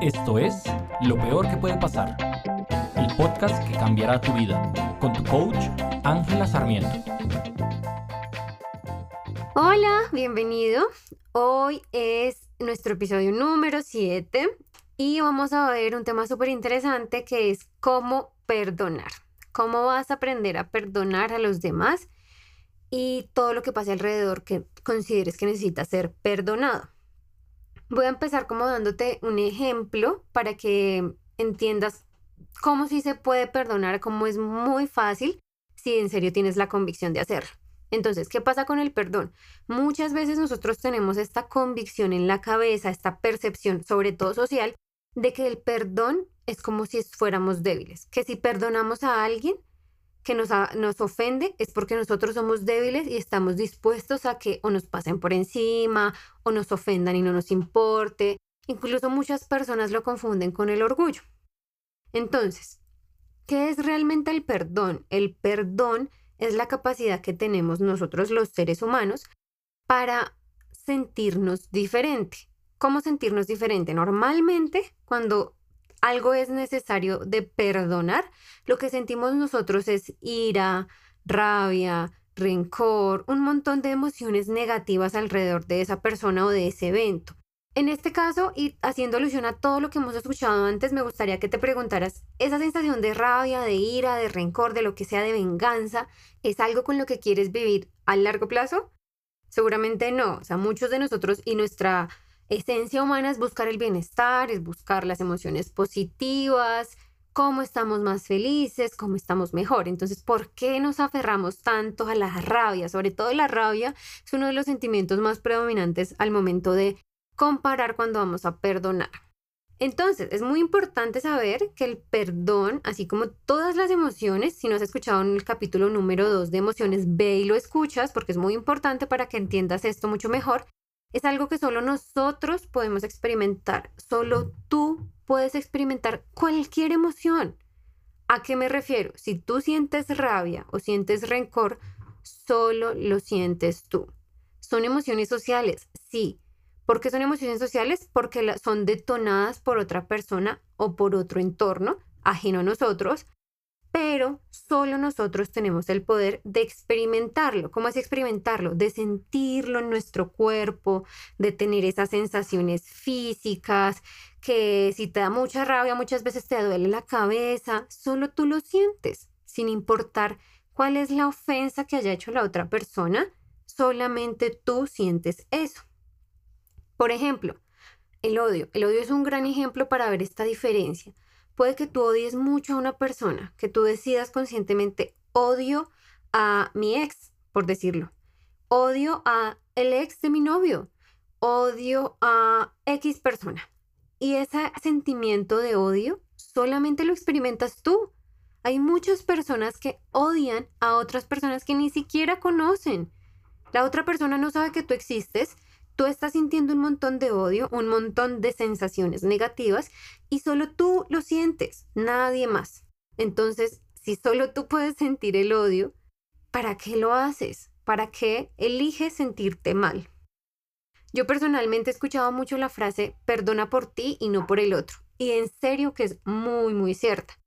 Esto es Lo Peor que puede pasar, el podcast que cambiará tu vida, con tu coach Ángela Sarmiento. Hola, bienvenido. Hoy es nuestro episodio número 7 y vamos a ver un tema súper interesante que es cómo perdonar. Cómo vas a aprender a perdonar a los demás y todo lo que pase alrededor que consideres que necesita ser perdonado. Voy a empezar como dándote un ejemplo para que entiendas cómo sí se puede perdonar, cómo es muy fácil si en serio tienes la convicción de hacerlo. Entonces, ¿qué pasa con el perdón? Muchas veces nosotros tenemos esta convicción en la cabeza, esta percepción, sobre todo social, de que el perdón es como si fuéramos débiles, que si perdonamos a alguien, que nos, nos ofende es porque nosotros somos débiles y estamos dispuestos a que o nos pasen por encima o nos ofendan y no nos importe. Incluso muchas personas lo confunden con el orgullo. Entonces, ¿qué es realmente el perdón? El perdón es la capacidad que tenemos nosotros los seres humanos para sentirnos diferente. ¿Cómo sentirnos diferente? Normalmente, cuando algo es necesario de perdonar, lo que sentimos nosotros es ira, rabia, rencor, un montón de emociones negativas alrededor de esa persona o de ese evento. En este caso, y haciendo alusión a todo lo que hemos escuchado antes, me gustaría que te preguntaras, ¿esa sensación de rabia, de ira, de rencor, de lo que sea, de venganza, es algo con lo que quieres vivir a largo plazo? Seguramente no. O sea, muchos de nosotros y nuestra esencia humana es buscar el bienestar, es buscar las emociones positivas, cómo estamos más felices, cómo estamos mejor. Entonces, ¿por qué nos aferramos tanto a la rabia? Sobre todo la rabia es uno de los sentimientos más predominantes al momento de comparar cuando vamos a perdonar. Entonces, es muy importante saber que el perdón, así como todas las emociones, si no has escuchado en el capítulo número 2 de emociones, ve y lo escuchas porque es muy importante para que entiendas esto mucho mejor es algo que solo nosotros podemos experimentar. Solo tú puedes experimentar cualquier emoción. ¿A qué me refiero? Si tú sientes rabia o sientes rencor, solo lo sientes tú. Son emociones sociales, sí. ¿Por qué son emociones sociales? Porque son detonadas por otra persona o por otro entorno ajeno a nosotros, pero solo nosotros tenemos el poder de experimentarlo. ¿Cómo es experimentarlo? De sentirlo en nuestro cuerpo, de tener esas sensaciones físicas, que si te da mucha rabia, muchas veces te duele la cabeza, solo tú lo sientes, sin importar cuál es la ofensa que haya hecho la otra persona, solamente tú sientes eso. Por ejemplo, el odio. El odio es un gran ejemplo para ver esta diferencia. Puede que tú odies mucho a una persona, que tú decidas conscientemente odio a mi ex, por decirlo. Odio a el ex de mi novio. Odio a X persona. Y ese sentimiento de odio solamente lo experimentas tú. Hay muchas personas que odian a otras personas que ni siquiera conocen. La otra persona no sabe que tú existes Tú estás sintiendo un montón de odio, un montón de sensaciones negativas y solo tú lo sientes, nadie más. Entonces, si solo tú puedes sentir el odio, ¿para qué lo haces? ¿Para qué eliges sentirte mal? Yo personalmente he escuchado mucho la frase perdona por ti y no por el otro. Y en serio que es muy, muy cierta.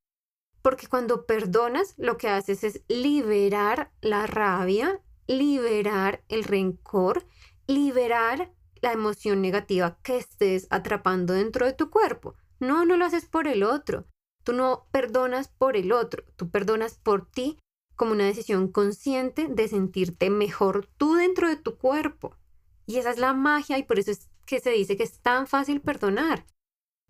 Porque cuando perdonas, lo que haces es liberar la rabia, liberar el rencor liberar la emoción negativa que estés atrapando dentro de tu cuerpo. No, no lo haces por el otro. Tú no perdonas por el otro, tú perdonas por ti como una decisión consciente de sentirte mejor tú dentro de tu cuerpo. Y esa es la magia y por eso es que se dice que es tan fácil perdonar.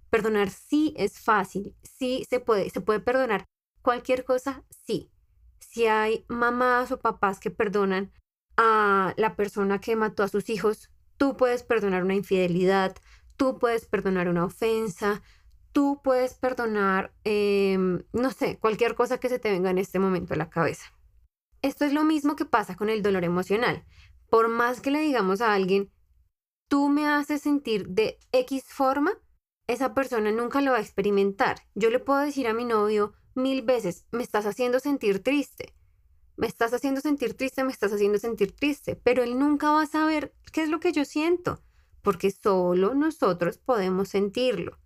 Perdonar sí es fácil, sí se puede, se puede perdonar cualquier cosa, sí. Si hay mamás o papás que perdonan a la persona que mató a sus hijos, tú puedes perdonar una infidelidad, tú puedes perdonar una ofensa, tú puedes perdonar, em, no sé, cualquier cosa que se te venga en este momento a la cabeza. Esto es lo mismo que pasa con el dolor emocional. Por más que le digamos a alguien, tú me haces sentir de X forma, esa persona nunca lo va a experimentar. Yo le puedo decir a mi novio mil veces, me estás haciendo sentir triste me estás haciendo sentir triste, me estás haciendo sentir triste, pero él nunca va a saber qué es lo que yo siento, porque solo nosotros podemos sentirlo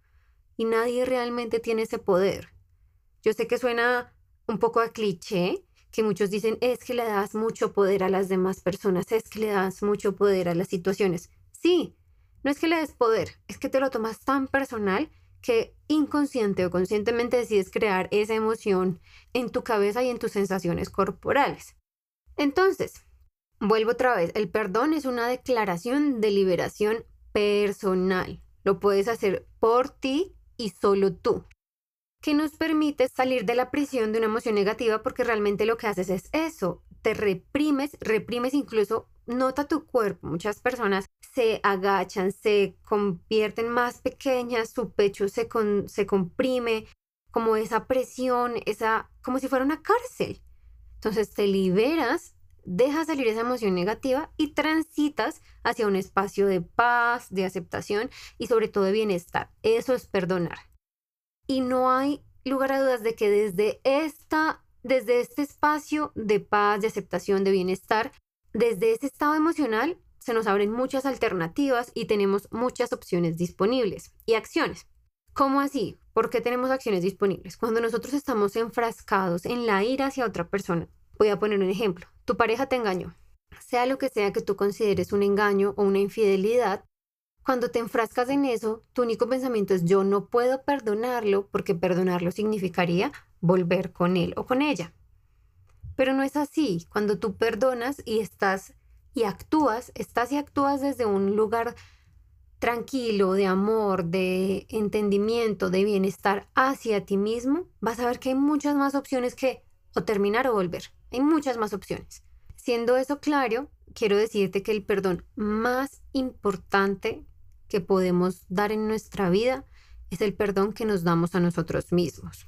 y nadie realmente tiene ese poder. Yo sé que suena un poco a cliché, que muchos dicen es que le das mucho poder a las demás personas, es que le das mucho poder a las situaciones. Sí, no es que le des poder, es que te lo tomas tan personal que inconsciente o conscientemente decides crear esa emoción en tu cabeza y en tus sensaciones corporales. Entonces, vuelvo otra vez, el perdón es una declaración de liberación personal. Lo puedes hacer por ti y solo tú que nos permite salir de la prisión de una emoción negativa porque realmente lo que haces es eso, te reprimes, reprimes incluso, nota tu cuerpo, muchas personas se agachan, se convierten más pequeñas, su pecho se, se comprime, como esa presión, esa, como si fuera una cárcel. Entonces te liberas, dejas salir esa emoción negativa y transitas hacia un espacio de paz, de aceptación y sobre todo de bienestar. Eso es perdonar. Y no hay lugar a dudas de que desde, esta, desde este espacio de paz, de aceptación, de bienestar, desde ese estado emocional, se nos abren muchas alternativas y tenemos muchas opciones disponibles y acciones. ¿Cómo así? ¿Por qué tenemos acciones disponibles? Cuando nosotros estamos enfrascados en la ira hacia otra persona. Voy a poner un ejemplo. Tu pareja te engañó. Sea lo que sea que tú consideres un engaño o una infidelidad, cuando te enfrascas en eso, tu único pensamiento es yo no puedo perdonarlo porque perdonarlo significaría volver con él o con ella. Pero no es así. Cuando tú perdonas y estás y actúas, estás y actúas desde un lugar tranquilo, de amor, de entendimiento, de bienestar hacia ti mismo, vas a ver que hay muchas más opciones que o terminar o volver. Hay muchas más opciones. Siendo eso claro, quiero decirte que el perdón más importante que podemos dar en nuestra vida es el perdón que nos damos a nosotros mismos.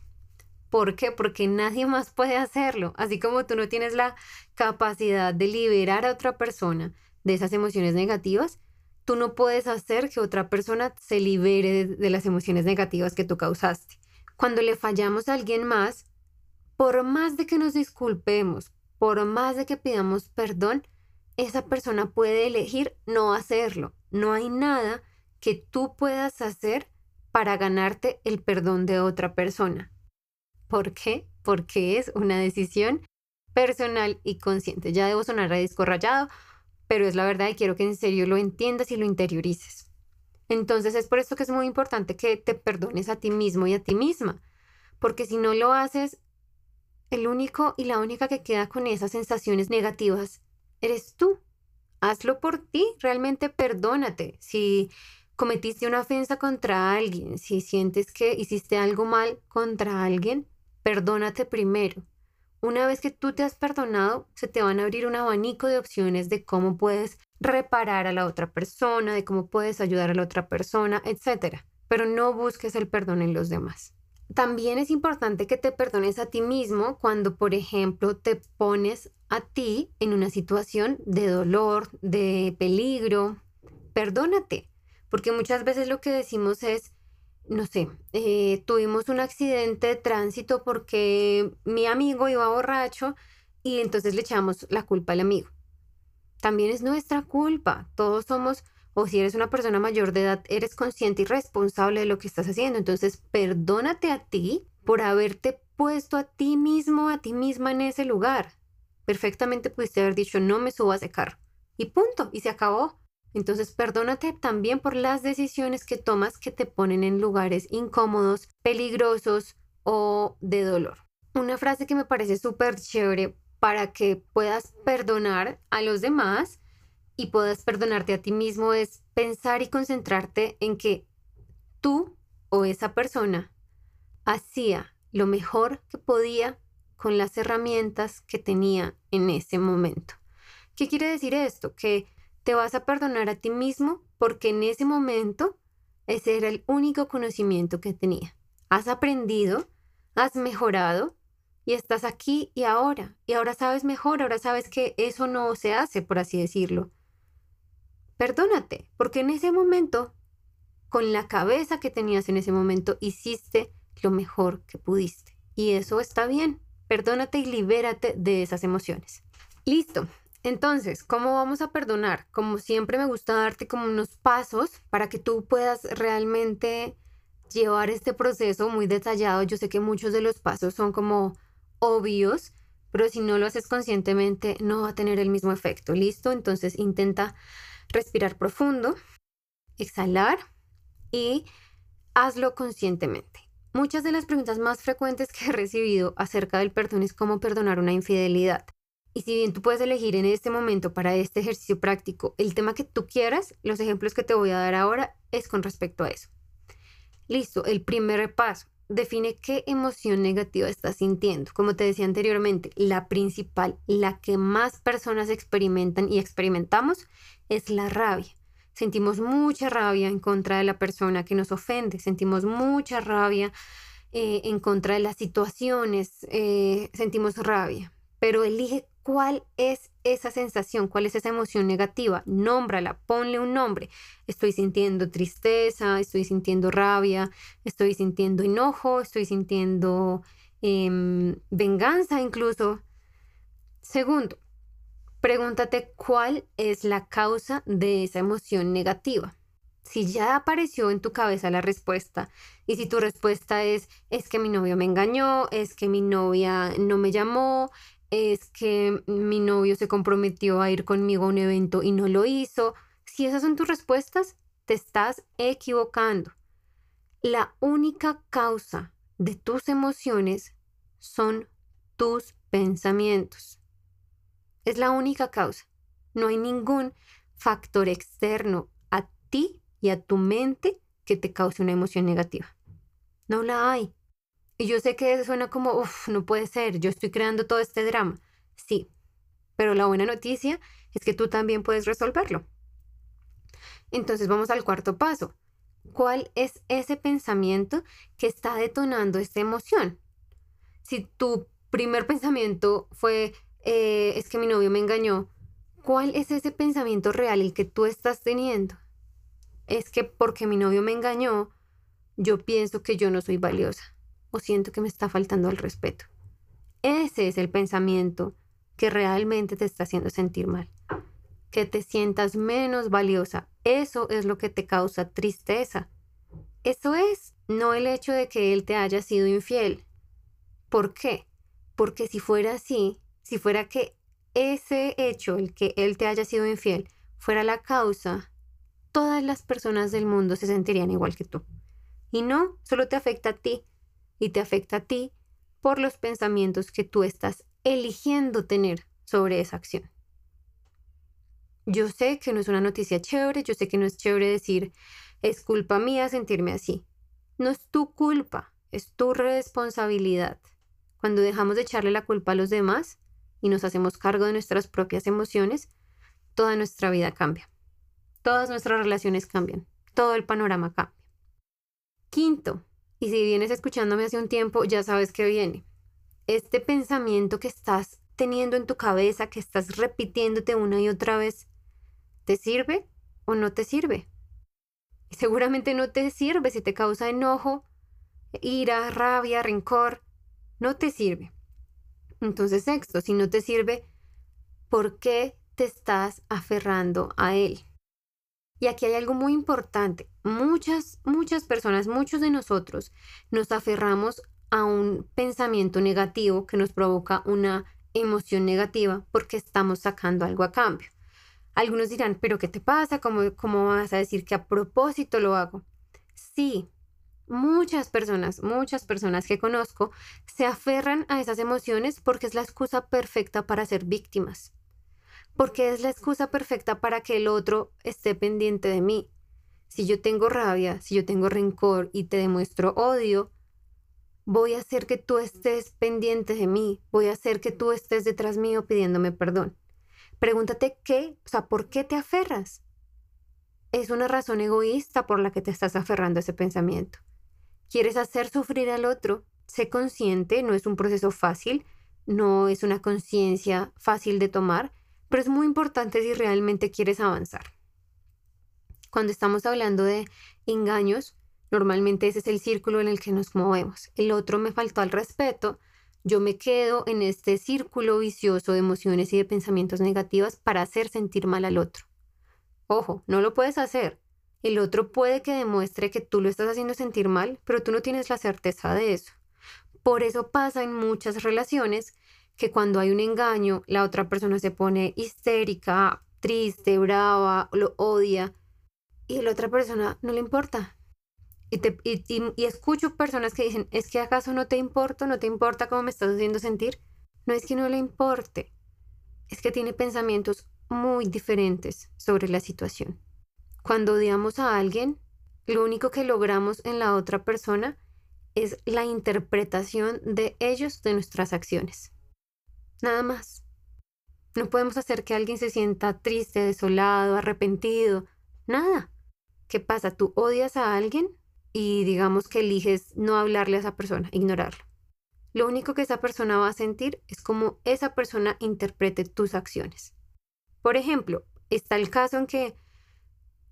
¿Por qué? Porque nadie más puede hacerlo. Así como tú no tienes la capacidad de liberar a otra persona de esas emociones negativas, tú no puedes hacer que otra persona se libere de, las emociones negativas que tú causaste. Cuando le fallamos a alguien más, por más de que nos disculpemos, por más de que pidamos perdón, esa persona puede elegir no hacerlo. No hay nada que tú puedas hacer para ganarte el perdón de otra persona. ¿Por qué? Porque es una decisión personal y consciente. Ya debo sonar a disco rayado, pero es la verdad y quiero que en serio lo entiendas y lo interiorices. Entonces es por esto que es muy importante que te perdones a ti mismo y a ti misma, porque si no lo haces, el único y la única que queda con esas sensaciones negativas eres tú. Hazlo por ti, realmente perdónate. Si cometiste una ofensa contra alguien, si sientes que hiciste algo mal contra alguien, perdónate primero. Una vez que tú te has perdonado, se te van a abrir un abanico de opciones de cómo puedes reparar a la otra persona, de cómo puedes ayudar a la otra persona, etc. Pero no busques el perdón en los demás. También es importante que te perdones a ti mismo cuando, por ejemplo, te pones a ti en una situación de dolor, de peligro. Perdónate. Porque muchas veces lo que decimos es, no sé, eh, tuvimos un accidente de tránsito porque mi amigo iba borracho y entonces le echamos la culpa al amigo. También es nuestra culpa. Todos somos, o si eres una persona mayor de edad, eres consciente y responsable de lo que estás haciendo. Entonces, perdónate a ti por haberte puesto a ti mismo, a ti misma en ese lugar. Perfectamente pudiste haber dicho, no me subas de carro. Y punto, y se acabó. Entonces, perdónate también por las decisiones que tomas que te ponen en lugares incómodos, peligrosos o de dolor. Una frase que me parece súper chévere para que puedas perdonar a los demás y puedas perdonarte a ti mismo es pensar y concentrarte en que tú o esa persona hacía lo mejor que podía con las herramientas que tenía en ese momento. ¿Qué quiere decir esto? Que te vas a perdonar a ti mismo porque en ese momento ese era el único conocimiento que tenía. Has aprendido, has mejorado y estás aquí y ahora. Y ahora sabes mejor, ahora sabes que eso no se hace, por así decirlo. Perdónate, porque en ese momento, con la cabeza que tenías en ese momento, hiciste lo mejor que pudiste. Y eso está bien. Perdónate y libérate de esas emociones. Listo. Entonces, ¿cómo vamos a perdonar? Como siempre me gusta darte como unos pasos para que tú puedas realmente llevar este proceso muy detallado. Yo sé que muchos de los pasos son como obvios, pero si no lo haces conscientemente no va a tener el mismo efecto. ¿Listo? Entonces intenta respirar profundo, exhalar y hazlo conscientemente. Muchas de las preguntas más frecuentes que he recibido acerca del perdón es cómo perdonar una infidelidad. Y si bien tú puedes elegir en este momento para este ejercicio práctico el tema que tú quieras, los ejemplos que te voy a dar ahora es con respecto a eso. Listo, el primer paso. Define qué emoción negativa estás sintiendo. Como te decía anteriormente, la principal, la que más personas experimentan y experimentamos es la rabia. Sentimos mucha rabia en contra de la persona que nos ofende, sentimos mucha rabia eh, en contra de las situaciones, eh, sentimos rabia, pero elige cuál es esa sensación, cuál es esa emoción negativa, nómbrala, ponle un nombre. Estoy sintiendo tristeza, estoy sintiendo rabia, estoy sintiendo enojo, estoy sintiendo em, venganza incluso. Segundo, pregúntate cuál es la causa de esa emoción negativa. Si ya apareció en tu cabeza la respuesta y si tu respuesta es es que mi novio me engañó, es que mi novia no me llamó, es que mi novio se comprometió a ir conmigo a un evento y no lo hizo. Si esas son tus respuestas, te estás equivocando. La única causa de tus emociones son tus pensamientos. Es la única causa. No hay ningún factor externo a ti y a tu mente que te cause una emoción negativa. No la hay. Y yo sé que suena como, uff, no puede ser, yo estoy creando todo este drama. Sí, pero la buena noticia es que tú también puedes resolverlo. Entonces vamos al cuarto paso. ¿Cuál es ese pensamiento que está detonando esta emoción? Si tu primer pensamiento fue, eh, es que mi novio me engañó, ¿cuál es ese pensamiento real el que tú estás teniendo? Es que porque mi novio me engañó, yo pienso que yo no soy valiosa o siento que me está faltando el respeto. Ese es el pensamiento que realmente te está haciendo sentir mal. Que te sientas menos valiosa. Eso es lo que te causa tristeza. Eso es, no el hecho de que él te haya sido infiel. ¿Por qué? Porque si fuera así, si fuera que ese hecho, el que él te haya sido infiel, fuera la causa, todas las personas del mundo se sentirían igual que tú. Y no, solo te afecta a ti y te afecta a ti por los pensamientos que tú estás eligiendo tener sobre esa acción. Yo sé que no es una noticia chévere, yo sé que no es chévere decir es culpa mía sentirme así. No es tu culpa, es tu responsabilidad. Cuando dejamos de echarle la culpa a los demás y nos hacemos cargo de nuestras propias emociones, toda nuestra vida cambia. Todas nuestras relaciones cambian. Todo el panorama cambia. Quinto, y si vienes escuchándome hace un tiempo, ya sabes que viene. Este pensamiento que estás teniendo en tu cabeza, que estás repitiéndote una y otra vez, ¿te sirve o no te sirve? Seguramente no te sirve si te causa enojo, ira, rabia, rencor. No te sirve. Entonces, sexto, si no te sirve, ¿por qué te estás aferrando a él? Y aquí hay algo muy importante. Muchas, muchas personas, muchos de nosotros nos aferramos a un pensamiento negativo que nos provoca una emoción negativa porque estamos sacando algo a cambio. Algunos dirán, pero ¿qué te pasa? ¿Cómo, cómo vas a decir que a propósito lo hago? Sí, muchas personas, muchas personas que conozco se aferran a esas emociones porque es la excusa perfecta para ser víctimas porque es la excusa perfecta para que el otro esté pendiente de mí. Si yo tengo rabia, si yo tengo rencor y te demuestro odio, voy a hacer que tú estés pendiente de mí, voy a hacer que tú estés detrás mío pidiéndome perdón. Pregúntate qué, o sea, ¿por qué te aferras? Es una razón egoísta por la que te estás aferrando a ese pensamiento. ¿Quieres hacer sufrir al otro? Sé consciente, no es un proceso fácil, no es una conciencia fácil de tomar, pero es muy importante si realmente quieres avanzar. Cuando estamos hablando de engaños, normalmente ese es el círculo en el que nos movemos. El otro me faltó al respeto, Yo me quedo en este círculo vicioso de emociones y de pensamientos negativos para hacer sentir mal al otro. Ojo, no lo puedes hacer. El otro puede que demuestre que tú lo estás haciendo sentir mal, pero tú no tienes la certeza de eso. Por eso pasa en muchas relaciones que cuando hay un engaño, la otra persona se pone histérica, triste, brava, lo odia, y la otra persona no le importa. Y, te, y, escucho personas que dicen, es que acaso no te importa, no te importa cómo me estás haciendo sentir. No es que no le importe, es que tiene pensamientos muy diferentes sobre la situación. Cuando odiamos a alguien, lo único que logramos en la otra persona es la interpretación de ellos de nuestras acciones. Nada más. No podemos hacer que alguien se sienta triste, desolado, arrepentido. Nada. ¿Qué pasa? Tú odias a alguien y digamos que eliges no hablarle a esa persona, ignorarlo. Lo único que esa persona va a sentir es cómo esa persona interprete tus acciones. Por ejemplo, está el caso en que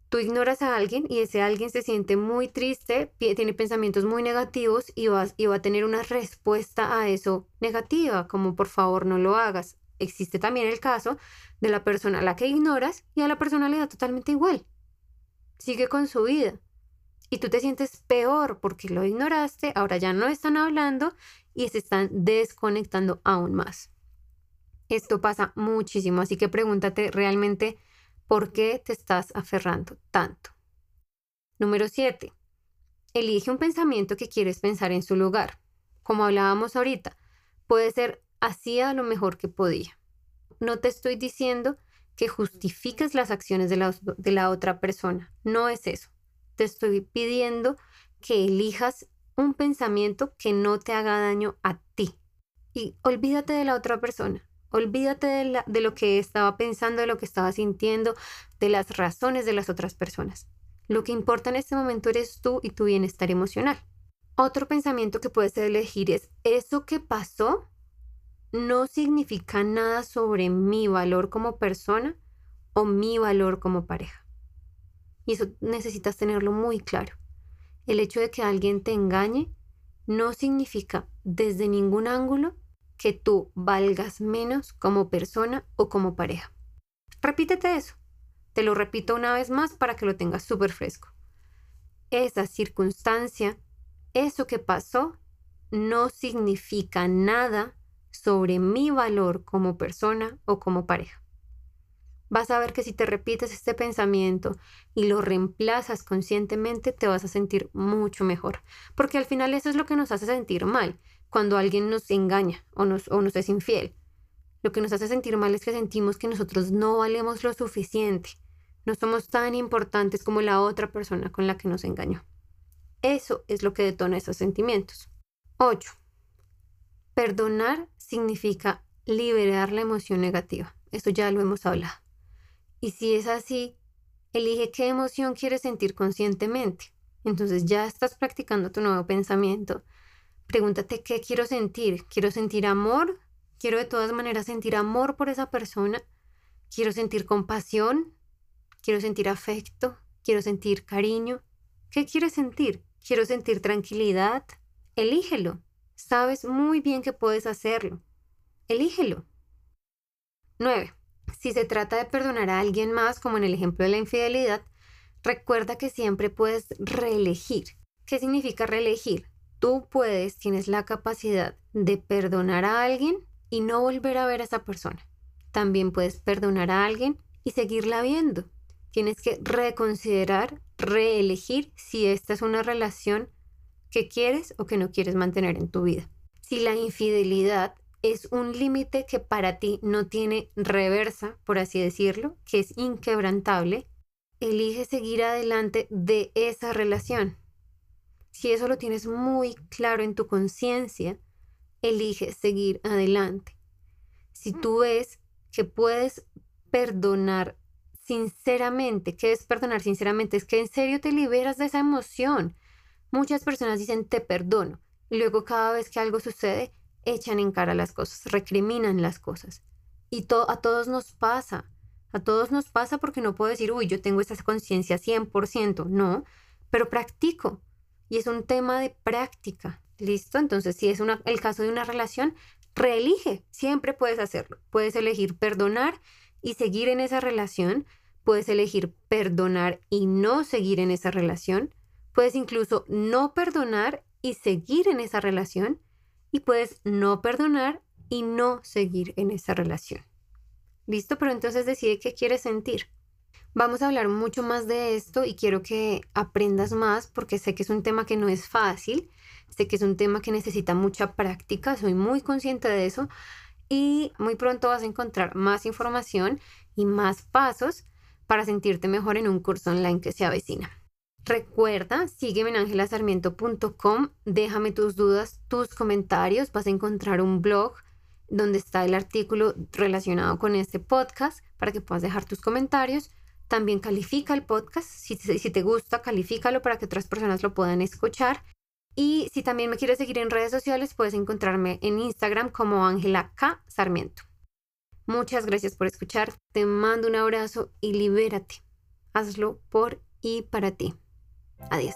tú ignoras a alguien y ese alguien se siente muy triste, tiene pensamientos muy negativos y, y va a tener una respuesta a eso negativa, como por favor no lo hagas. Existe también el caso de la persona a la que ignoras y a la persona le da totalmente igual. Sigue con su vida. Y tú te sientes peor porque lo ignoraste, ahora ya no están hablando y se están desconectando aún más. Esto pasa muchísimo, así que pregúntate realmente por qué te estás aferrando tanto. Número 7. Elige un pensamiento que quieres pensar en su lugar. Como hablábamos ahorita, puede ser hacía lo mejor que podía. No te estoy diciendo que justifiques las acciones de la, de la otra persona, no es eso. Te estoy pidiendo que elijas un pensamiento que no te haga daño a ti. Y olvídate de la otra persona. Olvídate de, lo que estaba pensando, de lo que estaba sintiendo, de las razones de las otras personas. Lo que importa en este momento eres tú y tu bienestar emocional. Otro pensamiento que puedes elegir es, ¿eso que pasó no significa nada sobre mi valor como persona o mi valor como pareja? Y eso necesitas tenerlo muy claro. El hecho de que alguien te engañe no significa desde ningún ángulo que tú valgas menos como persona o como pareja. Repítete eso. Te lo repito una vez más para que lo tengas súper fresco. Esa circunstancia, eso que pasó, no significa nada sobre mi valor como persona o como pareja. Vas a ver que si te repites este pensamiento y lo reemplazas conscientemente, te vas a sentir mucho mejor. Porque al final eso es lo que nos hace sentir mal cuando alguien nos engaña o nos, o nos es infiel. Lo que nos hace sentir mal es que sentimos que nosotros no valemos lo suficiente, no somos tan importantes como la otra persona con la que nos engañó. Eso es lo que detona esos sentimientos. 8. Perdonar significa liberar la emoción negativa. Eso ya lo hemos hablado. Y si es así, elige qué emoción quieres sentir conscientemente. Entonces ya estás practicando tu nuevo pensamiento Pregúntate qué quiero sentir. ¿Quiero sentir amor? ¿Quiero de todas maneras sentir amor por esa persona? ¿Quiero sentir compasión? ¿Quiero sentir afecto? ¿Quiero sentir cariño? ¿Qué quieres sentir? ¿Quiero sentir tranquilidad? Elígelo. Sabes muy bien que puedes hacerlo. Elígelo. 9. Si se trata de perdonar a alguien más, como en el ejemplo de la infidelidad, recuerda que siempre puedes reelegir. ¿Qué significa reelegir? Tú puedes, tienes la capacidad de perdonar a alguien y no volver a ver a esa persona. También puedes perdonar a alguien y seguirla viendo. Tienes que reconsiderar, reelegir si esta es una relación que quieres o que no quieres mantener en tu vida. Si la infidelidad es un límite que para ti no tiene reversa, por así decirlo, que es inquebrantable, elige seguir adelante de esa relación si eso lo tienes muy claro en tu conciencia, elige seguir adelante. Si tú ves que puedes perdonar sinceramente, ¿qué es perdonar sinceramente? Es que en serio te liberas de esa emoción. Muchas personas dicen te perdono y luego cada vez que algo sucede echan en cara las cosas, recriminan las cosas. Y a todos nos pasa. A todos nos pasa porque no puedo decir, uy, yo tengo esa conciencia 100%. No, pero practico. Y es un tema de práctica. ¿Listo? Entonces, si es el caso de una relación, reelige. Siempre puedes hacerlo. Puedes elegir perdonar y seguir en esa relación. Puedes elegir perdonar y no seguir en esa relación. Puedes incluso no perdonar y seguir en esa relación. Y puedes no perdonar y no seguir en esa relación. ¿Listo? Pero entonces decide qué quieres sentir. Vamos a hablar mucho más de esto y quiero que aprendas más porque sé que es un tema que no es fácil, sé que es un tema que necesita mucha práctica, soy muy consciente de eso y muy pronto vas a encontrar más información y más pasos para sentirte mejor en un curso online que se avecina. Recuerda, sígueme en angelasarmiento.com, déjame tus dudas, tus comentarios, vas a encontrar un blog donde está el artículo relacionado con este podcast para que puedas dejar tus comentarios. También califica el podcast. Si, si te gusta, califícalo para que otras personas lo puedan escuchar. Y si también me quieres seguir en redes sociales, puedes encontrarme en Instagram como Ángela K. Sarmiento. Muchas gracias por escuchar. Te mando un abrazo y libérate. Hazlo por y para ti. Adiós.